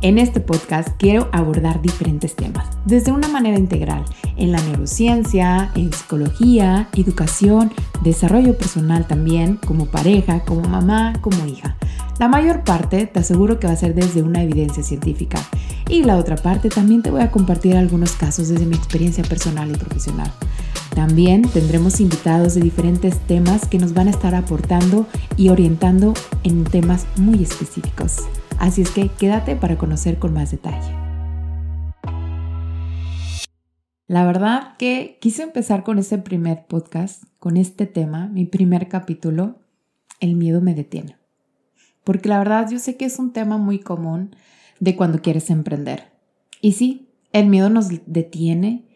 En este podcast quiero abordar diferentes temas, desde una manera integral, en la neurociencia, en psicología, educación, desarrollo personal también, como pareja, como mamá, como hija. La mayor parte te aseguro que va a ser desde una evidencia científica y la otra parte también te voy a compartir algunos casos desde mi experiencia personal y profesional. También tendremos invitados de diferentes temas que nos van a estar aportando y orientando en temas muy específicos. Así es que quédate para conocer con más detalle. La verdad que quise empezar con este primer podcast, con este tema, mi primer capítulo, El miedo me detiene. Porque la verdad yo sé que es un tema muy común de cuando quieres emprender. Y sí, el miedo nos detiene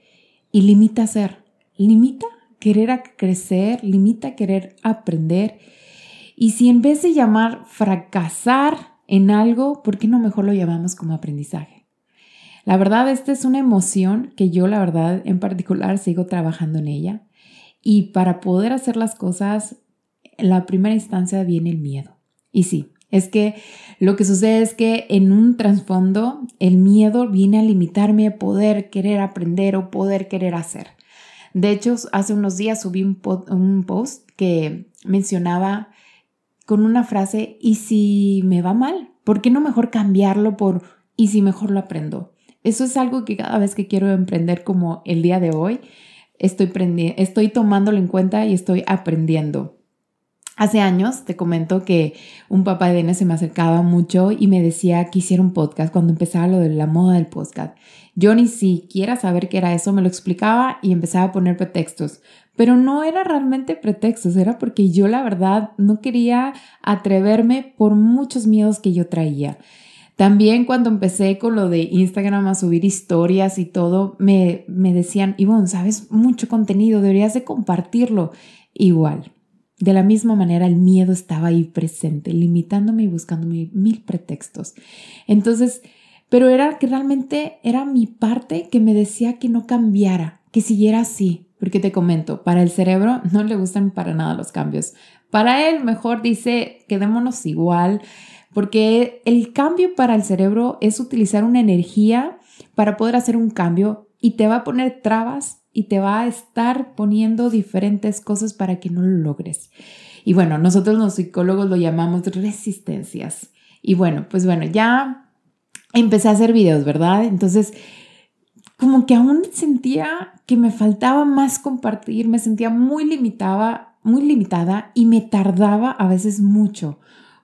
y limita ser, limita querer crecer, limita querer aprender. Y si en vez de llamar fracasar en algo, ¿por qué no mejor lo llamamos como aprendizaje? La verdad, esta es una emoción que yo, la verdad, en particular, sigo trabajando en ella. Y para poder hacer las cosas, en la primera instancia viene el miedo. Y sí, es que lo que sucede es que en un trasfondo el miedo viene a limitarme a poder querer aprender o poder querer hacer. De hecho, hace unos días subí un, un post que mencionaba con una frase, ¿y si me va mal? ¿Por qué no mejor cambiarlo por ¿y si mejor lo aprendo? Eso es algo que cada vez que quiero emprender como el día de hoy, estoy, estoy tomándolo en cuenta y estoy aprendiendo. Hace años te comento que un papá de N se me acercaba mucho y me decía que hiciera un podcast cuando empezaba lo de la moda del podcast. Yo ni siquiera saber qué era eso, me lo explicaba y empezaba a poner pretextos. Pero no era realmente pretextos, era porque yo la verdad no quería atreverme por muchos miedos que yo traía. También cuando empecé con lo de Instagram a subir historias y todo, me, me decían, Ivonne, sabes mucho contenido, deberías de compartirlo. Igual, de la misma manera, el miedo estaba ahí presente, limitándome y buscándome mil pretextos. Entonces, pero era que realmente era mi parte que me decía que no cambiara, que siguiera así, porque te comento, para el cerebro no le gustan para nada los cambios. Para él mejor dice, quedémonos igual, porque el cambio para el cerebro es utilizar una energía para poder hacer un cambio y te va a poner trabas y te va a estar poniendo diferentes cosas para que no lo logres. Y bueno, nosotros los psicólogos lo llamamos resistencias. Y bueno, pues bueno, ya empecé a hacer videos, ¿verdad? Entonces, como que aún sentía que me faltaba más compartir, me sentía muy limitada, muy limitada y me tardaba a veces mucho,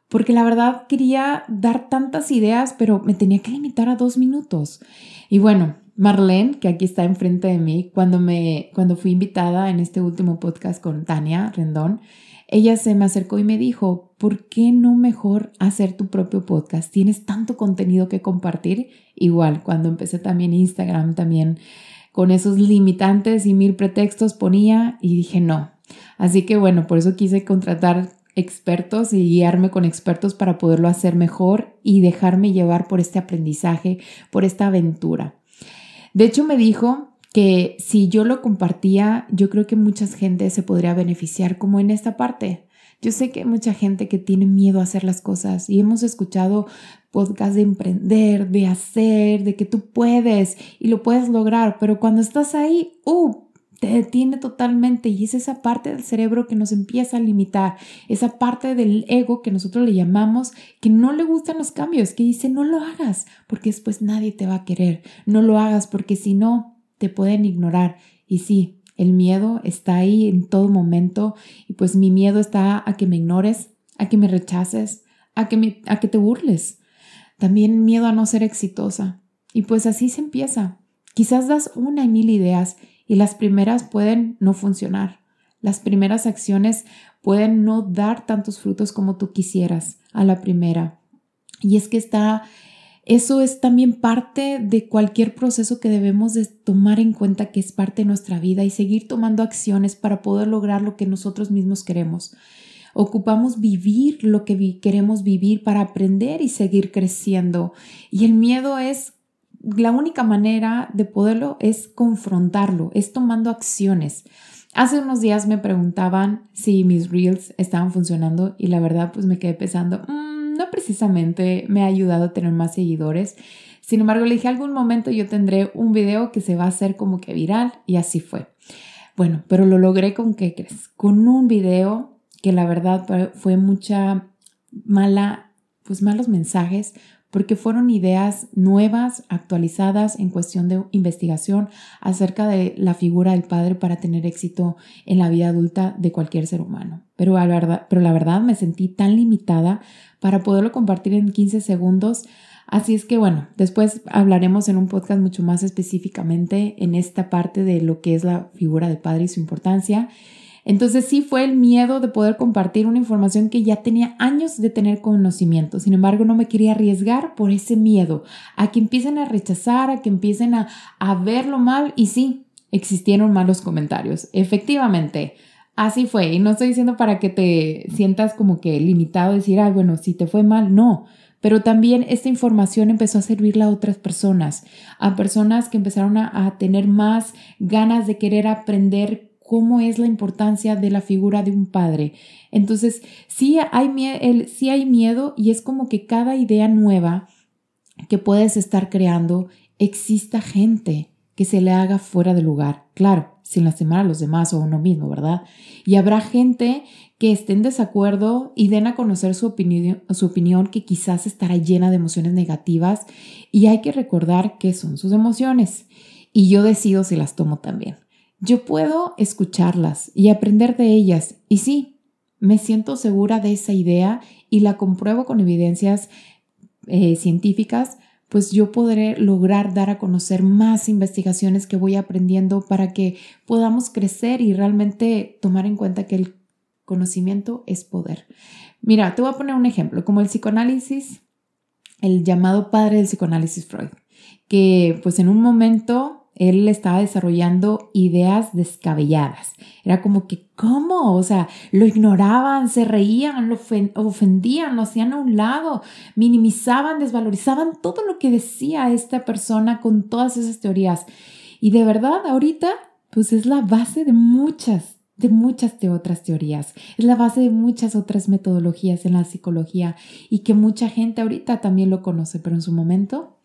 porque la verdad quería dar tantas ideas, pero me tenía que limitar a dos minutos. Y bueno, Marlene, que aquí está enfrente de mí, cuando me cuando fui invitada en este último podcast con Tania Rendón, ella se me acercó y me dijo, ¿por qué no mejor hacer tu propio podcast? Tienes tanto contenido que compartir. Igual, cuando empecé también Instagram, también con esos limitantes y mil pretextos ponía y dije no. Así que bueno, por eso quise contratar expertos y guiarme con expertos para poderlo hacer mejor y dejarme llevar por este aprendizaje, por esta aventura. De hecho, me dijo que si yo lo compartía, yo creo que mucha gente se podría beneficiar como en esta parte. Yo sé que hay mucha gente que tiene miedo a hacer las cosas y hemos escuchado podcasts de emprender, de hacer, de que tú puedes y lo puedes lograr, pero cuando estás ahí, ¡uh! te detiene totalmente y es esa parte del cerebro que nos empieza a limitar, esa parte del ego que nosotros le llamamos que no le gustan los cambios, que dice no lo hagas porque después nadie te va a querer, no lo hagas porque si no te pueden ignorar. Y sí, el miedo está ahí en todo momento y pues mi miedo está a que me ignores, a que me rechaces, a que, me, a que te burles. También miedo a no ser exitosa. Y pues así se empieza. Quizás das una y mil ideas y las primeras pueden no funcionar. Las primeras acciones pueden no dar tantos frutos como tú quisieras a la primera. Y es que está eso es también parte de cualquier proceso que debemos de tomar en cuenta que es parte de nuestra vida y seguir tomando acciones para poder lograr lo que nosotros mismos queremos. Ocupamos vivir lo que queremos vivir para aprender y seguir creciendo. Y el miedo es la única manera de poderlo es confrontarlo, es tomando acciones. Hace unos días me preguntaban si mis reels estaban funcionando y la verdad pues me quedé pensando, mm, precisamente me ha ayudado a tener más seguidores. Sin embargo, le dije, algún momento yo tendré un video que se va a hacer como que viral y así fue. Bueno, pero lo logré con qué crees? Con un video que la verdad fue mucha mala, pues malos mensajes, porque fueron ideas nuevas, actualizadas en cuestión de investigación acerca de la figura del padre para tener éxito en la vida adulta de cualquier ser humano. Pero, la verdad, me sentí tan limitada para poderlo compartir en 15 segundos. Así es que bueno, después hablaremos en un podcast mucho más específicamente en esta parte de lo que es la figura del padre y su importancia. Entonces sí fue el miedo de poder compartir una información que ya tenía años de tener conocimiento. Sin embargo, no me quería arriesgar por ese miedo a que empiecen a rechazar, a que empiecen a, a verlo mal. Y sí, existieron malos comentarios. Efectivamente, así fue. Y no estoy diciendo para que te sientas como que limitado, decir, ay, bueno, si te fue mal, no. Pero también esta información empezó a servirle a otras personas, a personas que empezaron a, a tener más ganas de querer aprender cómo es la importancia de la figura de un padre. Entonces, sí hay, sí hay miedo y es como que cada idea nueva que puedes estar creando, exista gente que se le haga fuera de lugar. Claro, sin lastimar a los demás o a uno mismo, ¿verdad? Y habrá gente que esté en desacuerdo y den a conocer su opinión, su opinión que quizás estará llena de emociones negativas y hay que recordar que son sus emociones y yo decido si las tomo también. Yo puedo escucharlas y aprender de ellas. Y sí, me siento segura de esa idea y la compruebo con evidencias eh, científicas, pues yo podré lograr dar a conocer más investigaciones que voy aprendiendo para que podamos crecer y realmente tomar en cuenta que el conocimiento es poder. Mira, te voy a poner un ejemplo, como el psicoanálisis, el llamado padre del psicoanálisis Freud, que pues en un momento él estaba desarrollando ideas descabelladas. Era como que, ¿cómo? O sea, lo ignoraban, se reían, lo ofendían, lo hacían a un lado, minimizaban, desvalorizaban todo lo que decía esta persona con todas esas teorías. Y de verdad, ahorita, pues es la base de muchas de muchas de otras teorías, es la base de muchas otras metodologías en la psicología y que mucha gente ahorita también lo conoce, pero en su momento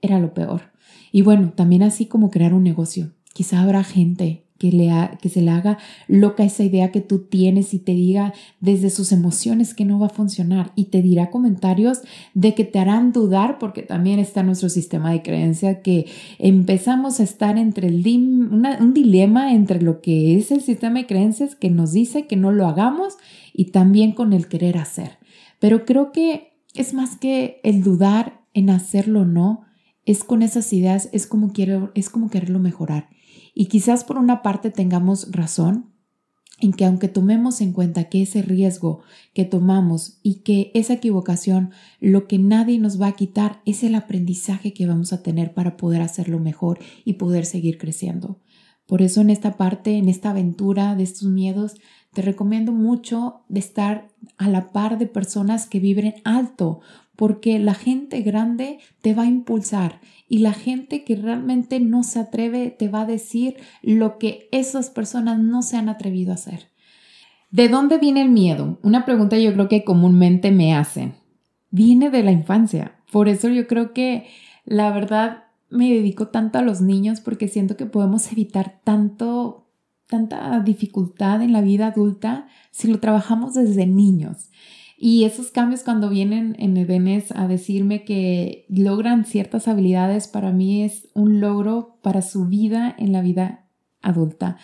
era lo peor. Y bueno, también así como crear un negocio. Quizá habrá gente que, le que se le haga loca esa idea que tú tienes y te diga desde sus emociones que no va a funcionar y te dirá comentarios de que te harán dudar porque también está nuestro sistema de creencia que empezamos a estar entre el un dilema entre lo que es el sistema de creencias que nos dice que no lo hagamos y también con el querer hacer. Pero creo que es más que el dudar en hacerlo o no, es con esas ideas, es como, quiero, es como quererlo mejorar. Y quizás por una parte tengamos razón en que aunque tomemos en cuenta que ese riesgo que tomamos y que esa equivocación, lo que nadie nos va a quitar es el aprendizaje que vamos a tener para poder hacerlo mejor y poder seguir creciendo. Por eso en esta parte, en esta aventura de estos miedos, te recomiendo mucho de estar a la par de personas que vibren alto, porque la gente grande te va a impulsar y la gente que realmente no se atreve te va a decir lo que esas personas no se han atrevido a hacer. ¿De dónde viene el miedo? Una pregunta yo creo que comúnmente me hacen. Viene de la infancia. Por eso yo creo que la verdad me dedico tanto a los niños porque siento que podemos evitar tanto tanta dificultad en la vida adulta si lo trabajamos desde niños. Y esos cambios cuando vienen en Edenes a decirme que logran ciertas habilidades, para mí es un logro para su vida en la vida adulta.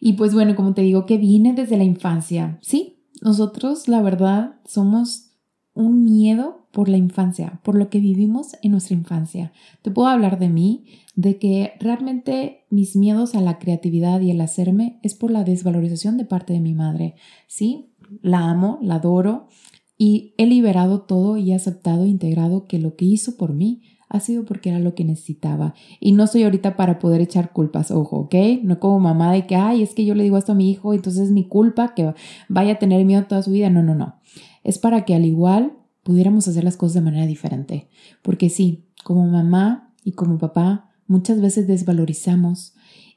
Y pues bueno, como te digo, que viene desde la infancia. Sí, nosotros la verdad somos un miedo por la infancia, por lo que vivimos en nuestra infancia. Te puedo hablar de mí, de que realmente mis miedos a la creatividad y el hacerme es por la desvalorización de parte de mi madre. Sí, la amo, la adoro, y he liberado todo y he aceptado e integrado que lo que hizo por mí ha sido porque era lo que necesitaba. Y no soy ahorita para poder echar culpas, ojo, ¿ok? No como mamá de que, ay, es que yo le digo esto a mi hijo, entonces es mi culpa que vaya a tener miedo toda su vida. No, no, no. Es para que al igual pudiéramos hacer las cosas de manera diferente. Porque sí, como mamá y como papá, muchas veces desvalorizamos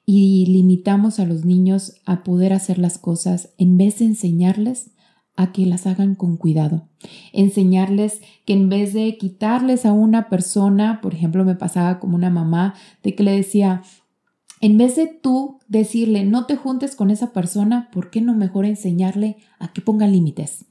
y limitamos a los niños a poder hacer las cosas en vez de enseñarles a que las hagan con cuidado. Enseñarles que en vez de quitarles a una persona, por ejemplo, me pasaba como una mamá de que le decía, en vez de tú decirle no te juntes con esa persona, ¿por qué no mejor enseñarle a que ponga límites?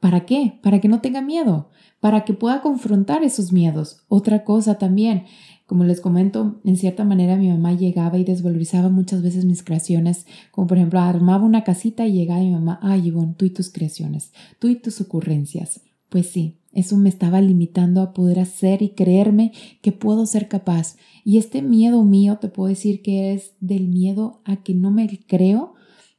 ¿Para qué? Para que no tenga miedo, para que pueda confrontar esos miedos. Otra cosa también, como les comento, en cierta manera mi mamá llegaba y desvalorizaba muchas veces mis creaciones, como por ejemplo armaba una casita y llegaba mi mamá, ay Ivonne, tú y tus creaciones, tú y tus ocurrencias. Pues sí, eso me estaba limitando a poder hacer y creerme que puedo ser capaz. Y este miedo mío te puedo decir que es del miedo a que no me creo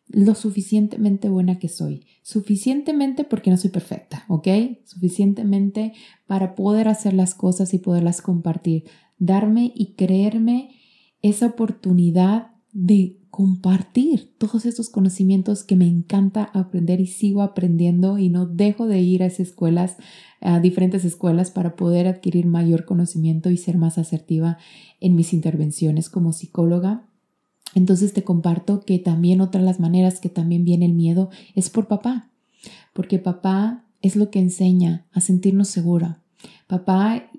lo suficientemente buena que soy. Suficientemente porque no soy perfecta, ¿ok? Suficientemente para poder hacer las cosas y poderlas compartir darme y creerme esa oportunidad de compartir todos estos conocimientos que me encanta aprender y sigo aprendiendo y no dejo de ir a esas escuelas, a diferentes escuelas para poder adquirir mayor conocimiento y ser más asertiva en mis intervenciones como psicóloga. Entonces te comparto que también otra de las maneras que también viene el miedo es por papá, porque papá es lo que enseña a sentirnos segura. Papá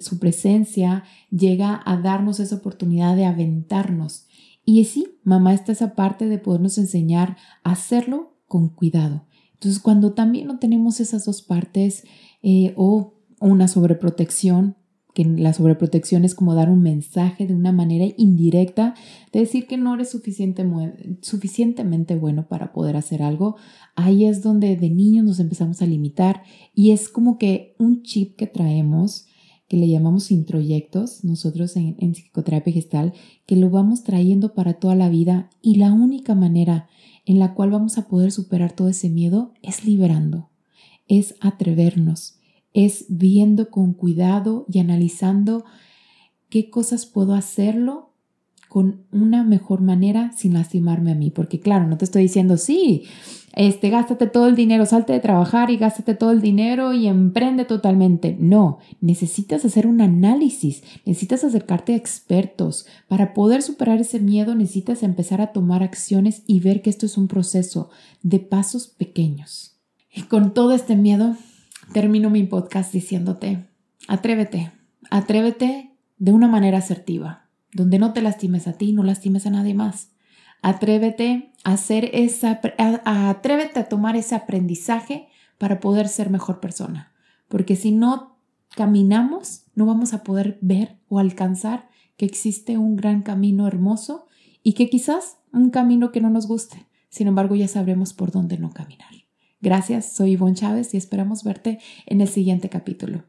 su presencia llega a darnos esa oportunidad de aventarnos. Y sí, mamá está esa parte de podernos enseñar a hacerlo con cuidado. Entonces, cuando también no tenemos esas dos partes eh, o una sobreprotección, que la sobreprotección es como dar un mensaje de una manera indirecta, de decir que no eres suficientemente bueno para poder hacer algo, ahí es donde de niños nos empezamos a limitar. Y es como que un chip que traemos que le llamamos introyectos, nosotros en, en psicoterapia gestal, que lo vamos trayendo para toda la vida y la única manera en la cual vamos a poder superar todo ese miedo es liberando, es atrevernos, es viendo con cuidado y analizando qué cosas puedo hacerlo con una mejor manera sin lastimarme a mí. Porque claro, no te estoy diciendo, sí, este, gástate todo el dinero, salte de trabajar y gástate todo el dinero y emprende totalmente. No, necesitas hacer un análisis, necesitas acercarte a expertos. Para poder superar ese miedo necesitas empezar a tomar acciones y ver que esto es un proceso de pasos pequeños. Y con todo este miedo, termino mi podcast diciéndote, atrévete, atrévete de una manera asertiva donde no te lastimes a ti, no lastimes a nadie más. Atrévete a hacer esa, atrévete a tomar ese aprendizaje para poder ser mejor persona. Porque si no caminamos, no vamos a poder ver o alcanzar que existe un gran camino hermoso y que quizás un camino que no nos guste. Sin embargo, ya sabremos por dónde no caminar. Gracias, soy Ivonne Chávez y esperamos verte en el siguiente capítulo.